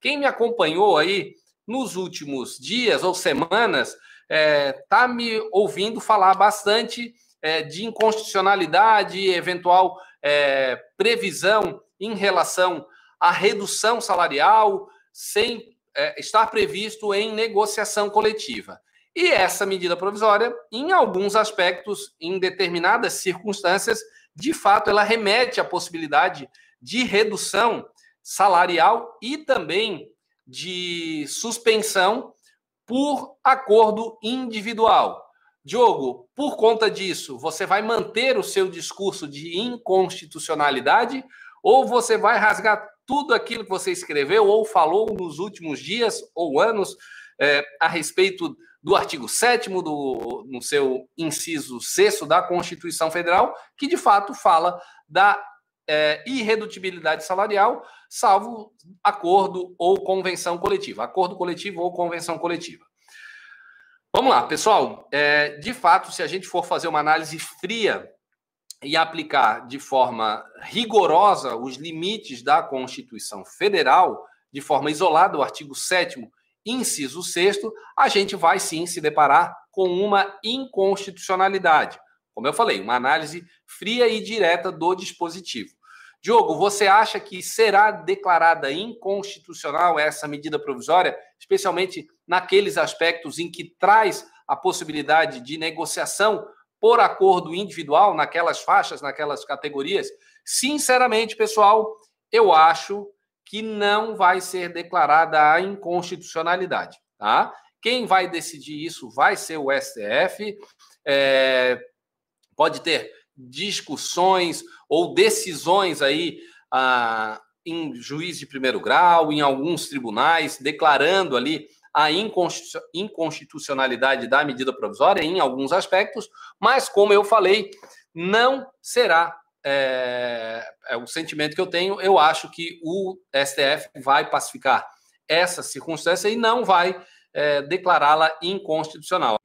Quem me acompanhou aí nos últimos dias ou semanas está é, tá me ouvindo falar bastante é, de inconstitucionalidade, eventual é, previsão em relação à redução salarial sem é, estar previsto em negociação coletiva. E essa medida provisória, em alguns aspectos, em determinadas circunstâncias, de fato, ela remete à possibilidade de redução salarial e também de suspensão por acordo individual. Diogo, por conta disso, você vai manter o seu discurso de inconstitucionalidade ou você vai rasgar tudo aquilo que você escreveu ou falou nos últimos dias ou anos é, a respeito do artigo 7 do no seu inciso 6 da Constituição Federal, que de fato fala da é, irredutibilidade salarial, salvo acordo ou convenção coletiva. Acordo coletivo ou convenção coletiva. Vamos lá, pessoal. É, de fato, se a gente for fazer uma análise fria e aplicar de forma rigorosa os limites da Constituição Federal, de forma isolada, o artigo 7 inciso 6 a gente vai sim se deparar com uma inconstitucionalidade. Como eu falei, uma análise fria e direta do dispositivo. Diogo, você acha que será declarada inconstitucional essa medida provisória, especialmente naqueles aspectos em que traz a possibilidade de negociação por acordo individual, naquelas faixas, naquelas categorias? Sinceramente, pessoal, eu acho que não vai ser declarada a inconstitucionalidade, tá? Quem vai decidir isso vai ser o STF. É, pode ter discussões ou decisões aí ah, em juiz de primeiro grau, em alguns tribunais, declarando ali a inconstitucionalidade da medida provisória em alguns aspectos, mas como eu falei, não será é, é o sentimento que eu tenho. Eu acho que o STF vai pacificar essa circunstância e não vai é, declará-la inconstitucional.